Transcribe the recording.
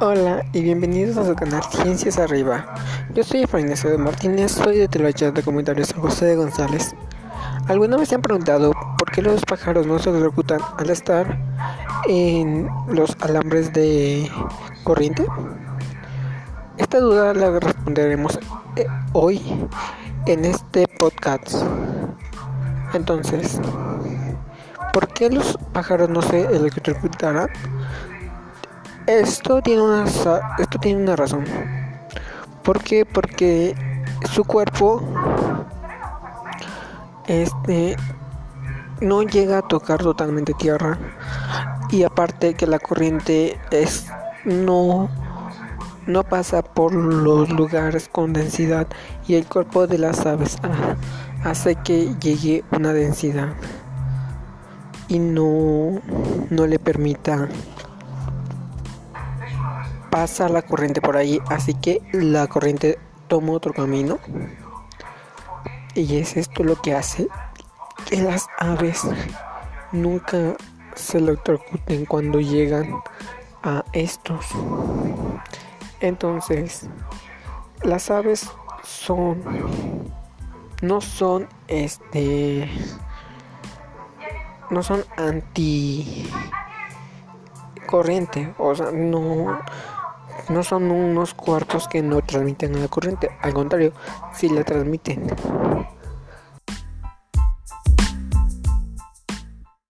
Hola y bienvenidos a su canal Ciencias Arriba. Yo soy Efraín de Martínez, soy de Televisión de Comentarios San José de González. ¿Alguna vez se han preguntado por qué los pájaros no se electrocutan al estar en los alambres de corriente? Esta duda la responderemos eh, hoy en este podcast. Entonces, ¿por qué los pájaros no se electrocutarán? Esto tiene una, esto tiene una razón. ¿Por qué? Porque su cuerpo este no llega a tocar totalmente tierra y aparte que la corriente es no no pasa por los lugares con densidad y el cuerpo de las aves hace que llegue una densidad y no no le permita pasa la corriente por ahí, así que la corriente toma otro camino. Y es esto lo que hace que las aves nunca se electrocuten cuando llegan a estos. Entonces, las aves son no son este no son anti corriente, o sea, no no son unos cuerpos que no transmiten a la corriente, al contrario, si la transmiten.